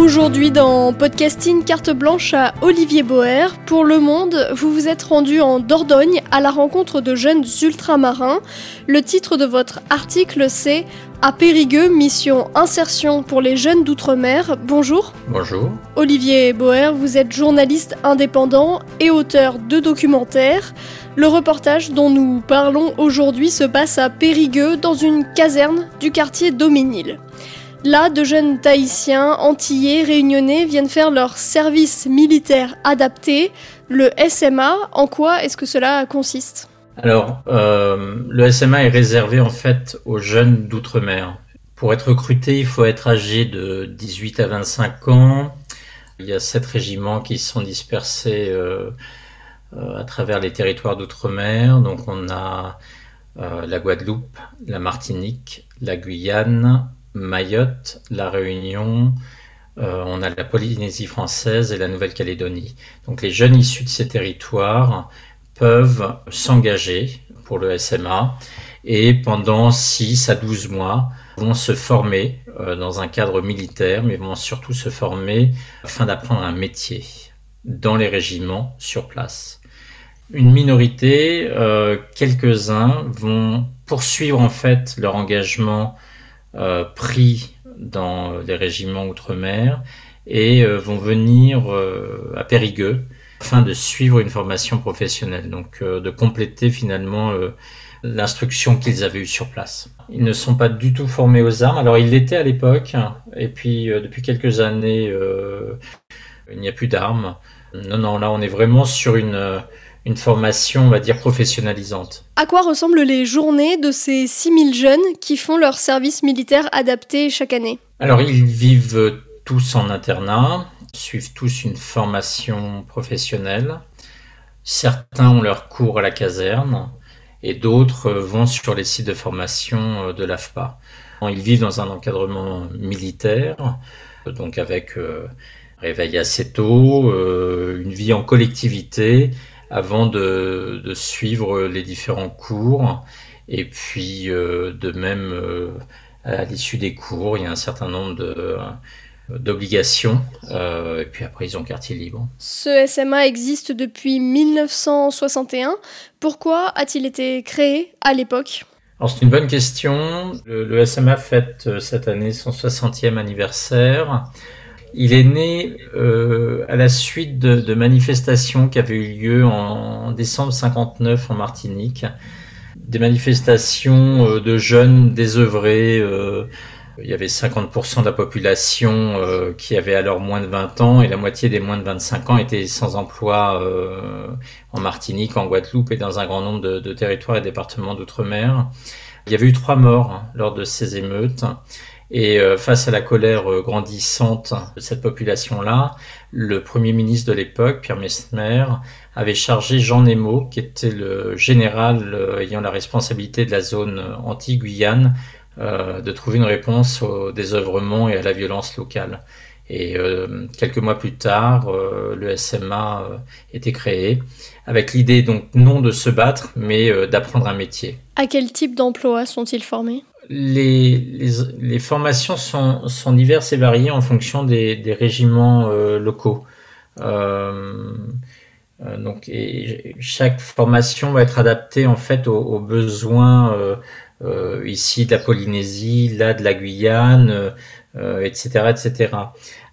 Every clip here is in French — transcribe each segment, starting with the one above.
Aujourd'hui dans Podcasting Carte Blanche à Olivier Boer, pour Le Monde, vous vous êtes rendu en Dordogne à la rencontre de jeunes ultramarins. Le titre de votre article c'est À Périgueux, mission insertion pour les jeunes d'outre-mer. Bonjour. Bonjour. Olivier Boer, vous êtes journaliste indépendant et auteur de documentaires. Le reportage dont nous parlons aujourd'hui se passe à Périgueux dans une caserne du quartier Doménil. Là, de jeunes Tahitiens, Antillais, Réunionnais viennent faire leur service militaire adapté, le SMA. En quoi est-ce que cela consiste? Alors, euh, le SMA est réservé en fait aux jeunes d'outre-mer. Pour être recruté, il faut être âgé de 18 à 25 ans. Il y a sept régiments qui sont dispersés euh, euh, à travers les territoires d'outre-mer. Donc, on a la Guadeloupe, la Martinique, la Guyane, Mayotte, La Réunion, euh, on a la Polynésie française et la Nouvelle-Calédonie. Donc les jeunes issus de ces territoires peuvent s'engager pour le SMA et pendant 6 à 12 mois vont se former euh, dans un cadre militaire, mais vont surtout se former afin d'apprendre un métier dans les régiments sur place. Une minorité, euh, quelques-uns, vont poursuivre en fait leur engagement euh, pris dans les régiments outre-mer et euh, vont venir euh, à Périgueux afin de suivre une formation professionnelle, donc de compléter finalement l'instruction qu'ils avaient eue sur place. Ils ne sont pas du tout formés aux armes. Alors ils l'étaient à l'époque, et puis depuis quelques années, il n'y a plus d'armes. Non, non, là on est vraiment sur une une formation, on va dire, professionnalisante. À quoi ressemblent les journées de ces 6000 jeunes qui font leur service militaire adapté chaque année? Alors, ils vivent tous en internat, suivent tous une formation professionnelle. Certains ont leur cours à la caserne et d'autres vont sur les sites de formation de l'AFPA. Ils vivent dans un encadrement militaire, donc avec euh, réveil assez tôt, euh, une vie en collectivité avant de, de, suivre les différents cours. Et puis, euh, de même, euh, à l'issue des cours, il y a un certain nombre de d'obligations. Euh, et puis après, ils ont quartier libre. Ce SMA existe depuis 1961. Pourquoi a-t-il été créé à l'époque? Alors c'est une bonne question. Le, le, SMA fête cette année son 60e anniversaire. Il est né euh, à la suite de, de, manifestations qui avaient eu lieu en décembre 59 en Martinique. Des manifestations euh, de jeunes désœuvrés. Euh, il y avait 50% de la population euh, qui avait alors moins de 20 ans et la moitié des moins de 25 ans étaient sans emploi euh, en Martinique, en Guadeloupe et dans un grand nombre de, de territoires et départements d'outre-mer. Il y avait eu trois morts hein, lors de ces émeutes. Et euh, face à la colère euh, grandissante de cette population-là, le Premier ministre de l'époque, Pierre Mesmer, avait chargé Jean Nemo, qui était le général euh, ayant la responsabilité de la zone anti-Guyane, de trouver une réponse au désœuvrement et à la violence locale. Et quelques mois plus tard, le SMA euh, était créé avec l'idée donc non de se battre, mais d'apprendre un métier. À quel type d'emploi sont-ils formés? Les, les, les, formations sont, sont, diverses et variées en fonction des, des régiments euh, locaux. Euh, euh, donc, et chaque formation va être adaptée en fait aux, aux besoins ici de la Polynésie, là de la Guyane, etc., etc.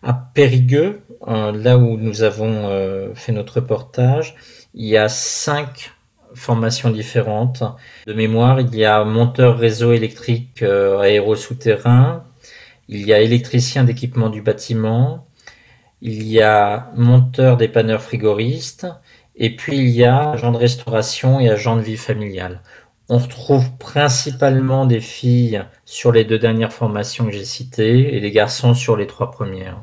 À Périgueux, là où nous avons fait notre reportage, il y a cinq formations différentes. De mémoire, il y a monteur réseau électrique euh, aéro-souterrain, il y a électricien d'équipement du bâtiment, il y a monteur dépanneur frigoriste, et puis il y a agent de restauration et agent de vie familiale. On retrouve principalement des filles sur les deux dernières formations que j'ai citées et des garçons sur les trois premières.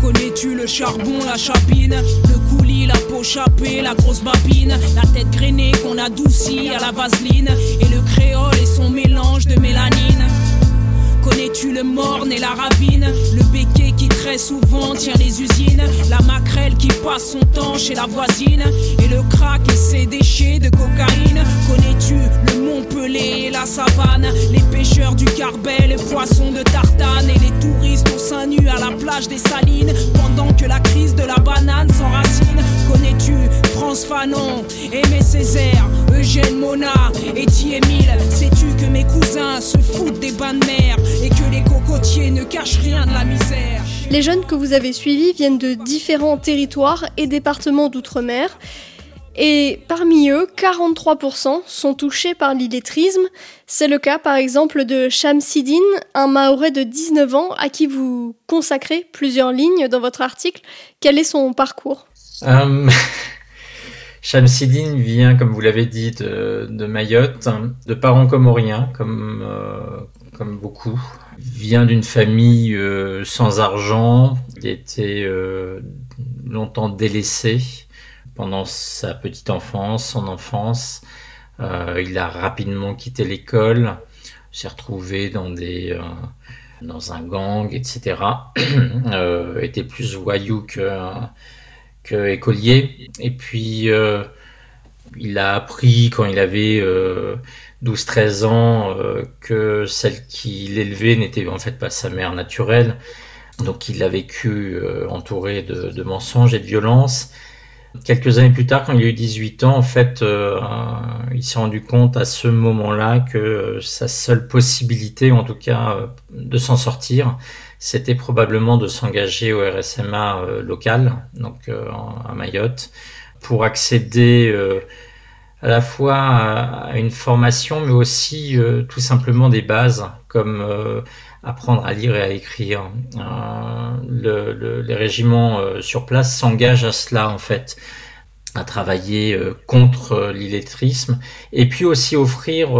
Connais-tu le charbon, la chapine, la peau chapée, la grosse babine, la tête grainée qu'on adoucit à la vaseline, et le créole et son mélange de mélanine. Connais-tu le morne et la ravine? Le béquet qui très souvent tient les usines. La maquerelle qui passe son temps chez la voisine. Et le crack et ses déchets de cocaïne. Connais-tu le Montpellier et la savane? Les pêcheurs du Carbet, les poissons de tartane Et les touristes au sein nu à la plage des Salines Fanon, Aimé Césaire, Eugène Mona et Émile Sais-tu que mes cousins se foutent des bains de mer et que les cocotiers ne cachent rien de la misère? Les jeunes que vous avez suivis viennent de différents territoires et départements d'outre-mer. Et parmi eux, 43% sont touchés par l'illettrisme. C'est le cas par exemple de Shamsidine, un Maoré de 19 ans à qui vous consacrez plusieurs lignes dans votre article. Quel est son parcours? Euh, Shamsidine vient, comme vous l'avez dit, de, Mayotte, de parents comoriens, comme, euh, comme beaucoup. Vient d'une famille euh, sans argent. Il était euh, longtemps délaissé pendant sa petite enfance, son enfance. Euh, il a rapidement quitté l'école, s'est retrouvé dans des dans un gang, etc. était plus voyou que, que écolier. Et puis il a appris quand il avait 12-13 ans euh, que celle qui l'élevait n'était en fait pas sa mère naturelle. Donc il a vécu euh, entouré de, mensonges et de violences. Quelques années plus tard, quand il a eu 18 ans, en fait, euh, il s'est rendu compte à ce moment-là que sa seule possibilité, en tout cas, de s'en sortir, c'était probablement de s'engager au RSMA local, donc à Mayotte, pour accéder à la fois à une formation, mais aussi euh, tout simplement des bases comme euh, apprendre à lire et à écrire. Euh, le, les régiments sur place s'engagent à cela en fait, à travailler contre l'illettrisme, et puis aussi offrir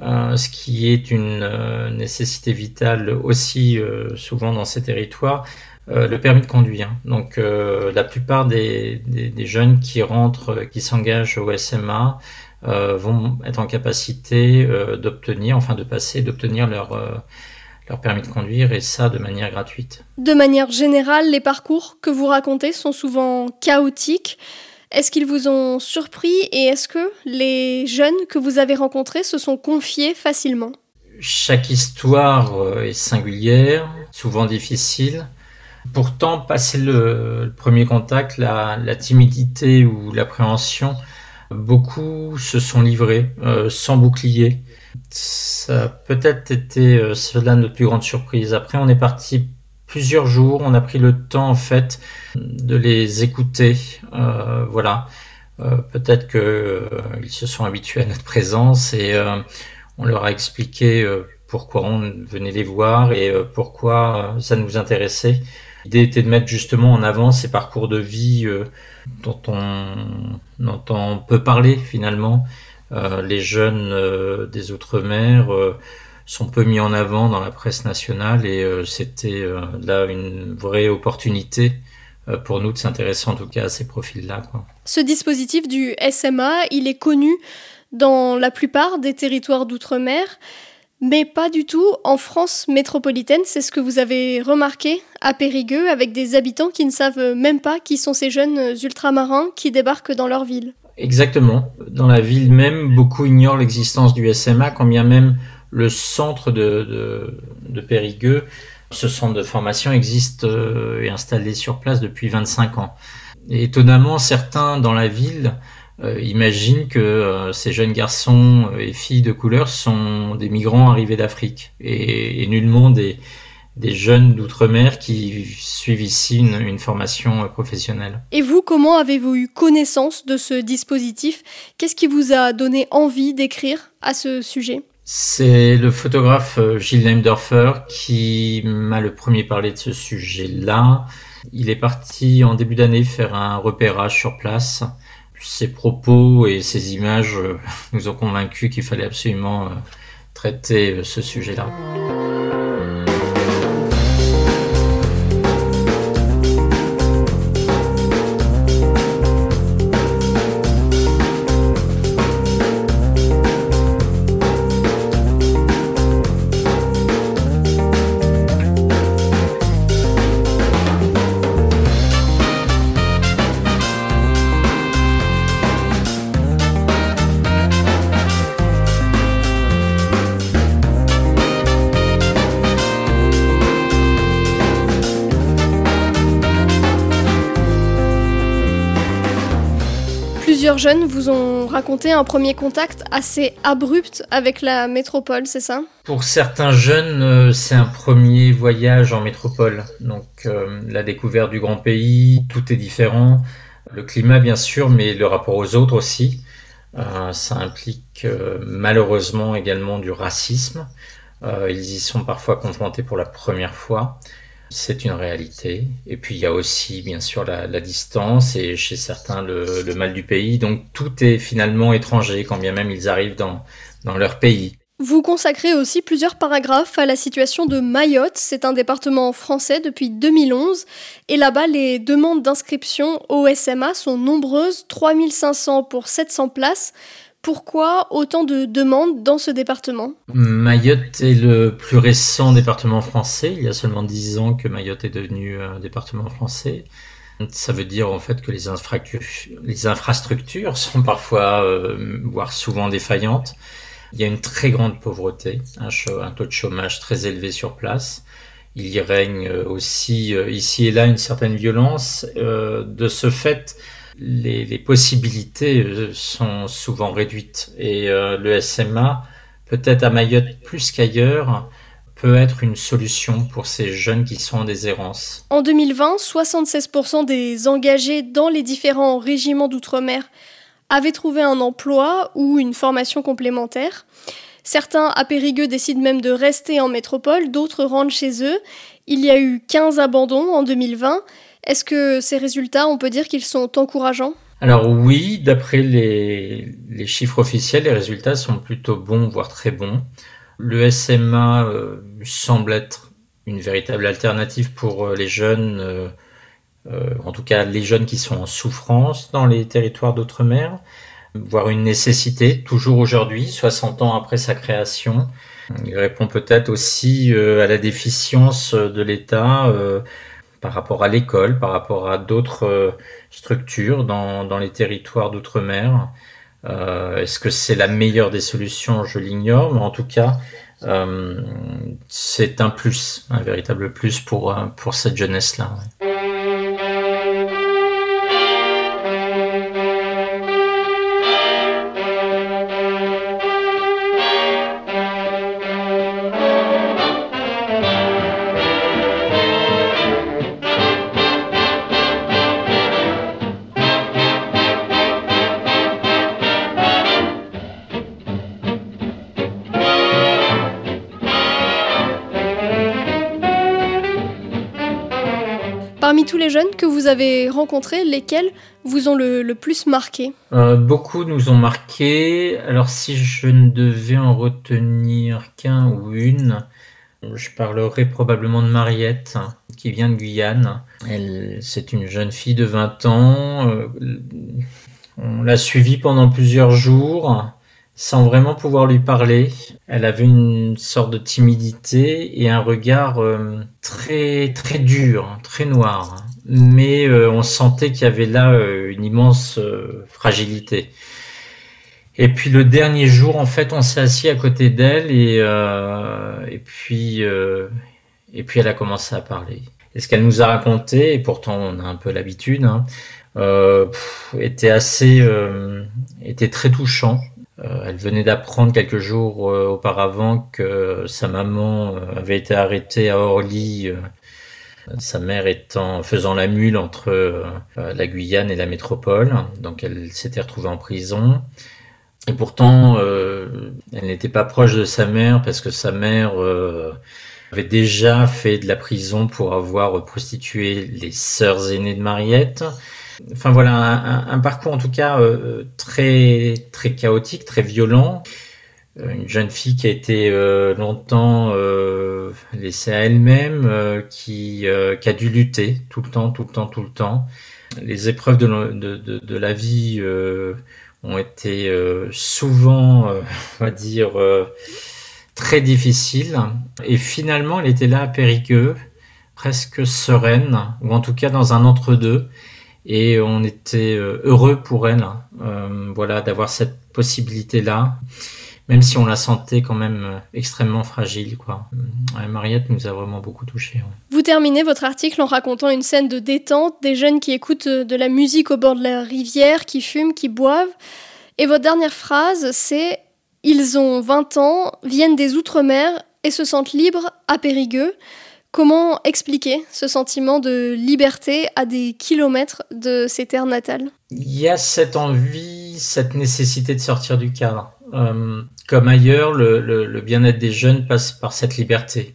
ce qui est une nécessité vitale aussi souvent dans ces territoires, euh, le permis de conduire. Donc euh, la plupart des, jeunes qui rentrent, qui s'engagent au SMA euh, vont être en capacité d'obtenir, enfin de passer, d'obtenir leur leur permis de conduire et ça de manière gratuite. De manière générale, les parcours que vous racontez sont souvent chaotiques. Est-ce qu'ils vous ont surpris et est-ce que les jeunes que vous avez rencontrés se sont confiés facilement? Chaque histoire est singulière, souvent difficile. Pourtant, passer le, premier contact, la, timidité ou l'appréhension, beaucoup se sont livrés euh, sans bouclier. Ça a peut-être été euh, cela notre plus grande surprise. Après, on est parti plusieurs jours, on a pris le temps en fait de les écouter. Euh, voilà. peut-être qu'ils se sont habitués à notre présence et on leur a expliqué pourquoi on venait les voir et pourquoi ça nous intéressait. L'idée était de mettre justement en avant ces parcours de vie euh, dont, on, peut parler finalement. Euh, les jeunes euh, des Outre-mer sont peu mis en avant dans la presse nationale et c'était là une vraie opportunité pour nous de s'intéresser en tout cas à ces profils-là. Ce dispositif du SMA, il est connu dans la plupart des territoires d'outre-mer mais pas du tout en France métropolitaine. C'est ce que vous avez remarqué à Périgueux avec des habitants qui ne savent même pas qui sont ces jeunes ultramarins qui débarquent dans leur ville. Exactement. Dans la ville même, beaucoup ignorent l'existence du SMA, quand bien même le centre de, Périgueux, ce centre de formation existe euh, et installé sur place depuis 25 ans. Étonnamment, certains dans la ville euh, imagine que euh, ces jeunes garçons et filles de couleur sont des migrants arrivés d'Afrique et, nullement des jeunes d'outre-mer qui suivent ici une, formation professionnelle. Et vous, comment avez-vous eu connaissance de ce dispositif? Qu'est-ce qui vous a donné envie d'écrire à ce sujet? C'est le photographe euh, Gilles Neimdorfer qui m'a le premier parlé de ce sujet-là. Il est parti en début d'année faire un repérage sur place. Ses propos et ses images euh, nous ont convaincus qu'il fallait absolument euh, traiter ce sujet-là. Plusieurs jeunes vous ont raconté un premier contact assez abrupt avec la métropole, c'est ça? Pour certains jeunes, euh, c'est un premier voyage en métropole. Donc euh, la découverte du grand pays, tout est différent. Le climat bien sûr, mais le rapport aux autres aussi. Euh, ça implique malheureusement également du racisme. ils y sont parfois confrontés pour la première fois c'est une réalité. Et puis il y a aussi bien sûr la, distance et chez certains le, mal du pays. Donc tout est finalement étranger quand bien même ils arrivent dans, dans leur pays. Vous consacrez aussi plusieurs paragraphes à la situation de Mayotte. C'est un département français depuis 2011. Et là-bas, les demandes d'inscription au SMA sont nombreuses, 3500 pour 700 places. Pourquoi autant de demandes dans ce département? Mayotte est le plus récent département français. Il y a seulement 10 ans que Mayotte est devenu un département français. Ça veut dire en fait que les, infrastructures sont parfois, euh, voire souvent défaillantes. Il y a une très grande pauvreté, un, taux de chômage très élevé sur place. Il y règne aussi euh, ici et là une certaine violence. Euh, de ce fait, les, possibilités euh, sont souvent réduites. Et euh, le SMA, peut-être à Mayotte plus qu'ailleurs, peut être une solution pour ces jeunes qui sont en déshérence. En 2020, 76% des engagés dans les différents régiments d'outre-mer avaient trouvé un emploi ou une formation complémentaire. Certains à Périgueux décident même de rester en métropole, d'autres rentrent chez eux. Il y a eu 15 abandons en 2020 est-ce que ces résultats, on peut dire qu'ils sont encourageants? Alors oui, d'après les, chiffres officiels, les résultats sont plutôt bons, voire très bons. Le SMA euh, semble être une véritable alternative pour euh, les jeunes, euh, en tout cas les jeunes qui sont en souffrance dans les territoires d'outre-mer, voire une nécessité, toujours aujourd'hui, 60 ans après sa création. Il répond peut-être aussi à la déficience de l'État par rapport à l'école, par rapport à d'autres euh, structures dans, les territoires d'outre-mer. Euh, est-ce que c'est la meilleure des solutions? Je l'ignore, mais en tout cas, euh, c'est un plus, un véritable plus pour, cette jeunesse-là. Les jeunes que vous avez rencontrés, lesquels vous ont le, plus marqué? Euh, Beaucoup nous ont marqué. Alors si je ne devais en retenir qu'un ou une, je parlerai probablement de Mariette, qui vient de Guyane. Elle, c'est une jeune fille de 20 ans. Euh, on l'a suivie pendant plusieurs jours sans vraiment pouvoir lui parler. Elle avait une sorte de timidité et un regard euh, très très dur, très noir. Mais euh, on sentait qu'il y avait là euh, une immense fragilité. Et puis le dernier jour, en fait, on s'est assis à côté d'elle et et puis et puis elle a commencé à parler. Et ce qu'elle nous a raconté, et pourtant on a un peu l'habitude, hein, était assez était très touchant elle venait d'apprendre quelques jours auparavant que sa maman avait été arrêtée à Orly sa mère étant faisant la mule entre euh, la Guyane et la métropole, donc elle s'était retrouvée en prison. Et pourtant, euh, elle n'était pas proche de sa mère parce que sa mère euh, avait déjà fait de la prison pour avoir prostitué les sœurs aînées de Mariette. Enfin voilà, un, parcours en tout cas très très chaotique, très violent. Euh, une jeune fille qui a été euh, longtemps euh, laissée à elle-même, qui, a dû lutter tout le temps, tout le temps, tout le temps. Les épreuves de, la vie ont été souvent, on va dire, très difficiles. Et finalement, elle était là à presque sereine, ou en tout cas dans un entre-deux. Et on était heureux pour elle, voilà, d'avoir cette possibilité-là même si on la sentait quand même euh, extrêmement fragile. Quoi. Mariette nous a vraiment beaucoup touchés. Vous terminez votre article en racontant une scène de détente, des jeunes qui écoutent euh, de la musique au bord de la rivière, qui fument, qui boivent. Et votre dernière phrase, c'est Ils ont 20 ans, viennent des Outre-mer et se sentent libres à Périgueux. Comment expliquer ce sentiment de liberté à des kilomètres de ces terres natales? Il y a cette envie, cette nécessité de sortir du cadre. Euh, comme ailleurs, le, bien-être des jeunes passe par cette liberté.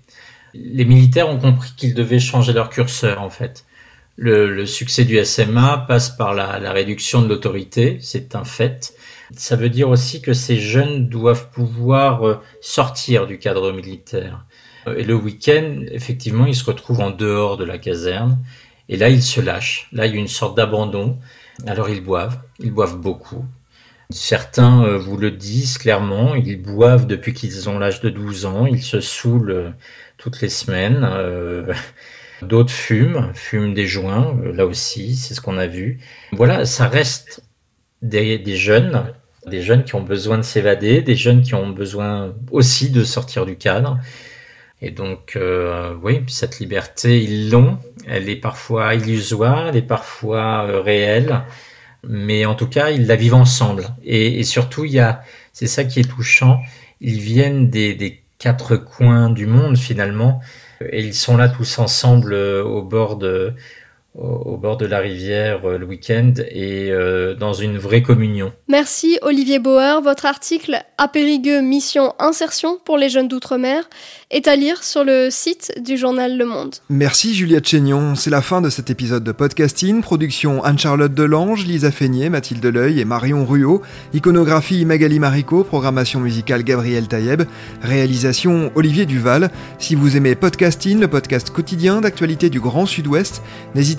Les militaires ont compris qu'ils devaient changer leur curseur, en fait. Le, succès du SMA passe par la, réduction de l'autorité, c'est un fait. Ça veut dire aussi que ces jeunes doivent pouvoir euh, sortir du cadre militaire. Et le week-end, effectivement, ils se retrouvent en dehors de la caserne. Et là, ils se lâchent. Là, il y a une sorte d'abandon. Alors, ils boivent. Ils boivent beaucoup. Certains euh, vous le disent clairement, ils boivent depuis qu'ils ont l'âge de 12 ans, ils se saoulent euh, toutes les semaines. Euh, d'autres fument, fument des joints, là aussi, c'est ce qu'on a vu. Voilà, ça reste des, jeunes, des jeunes qui ont besoin de s'évader, des jeunes qui ont besoin aussi de sortir du cadre. Et donc, oui, cette liberté, ils l'ont. Elle est parfois illusoire, elle est parfois réelle mais en tout cas, ils la vivent ensemble. Et, surtout, il y a, c'est ça qui est touchant, ils viennent des, des quatre coins du monde finalement, et ils sont là tous ensemble euh, au bord de, au bord de la rivière euh, le week-end et euh, dans une vraie communion. Merci Olivier Bauer. Votre article à Périgueux, mission insertion pour les jeunes d'outre-mer est à lire sur le site du journal Le Monde. Merci Juliette Chénion. C'est la fin de cet épisode de podcasting. Production Anne-Charlotte Delange, Lisa Feignet, Mathilde Leuil et Marion Ruot. Iconographie Magali Marico. Programmation musicale Gabriel Taïeb. Réalisation Olivier Duval. Si vous aimez podcasting, le podcast quotidien d'actualité du Grand Sud-Ouest, n'hésitez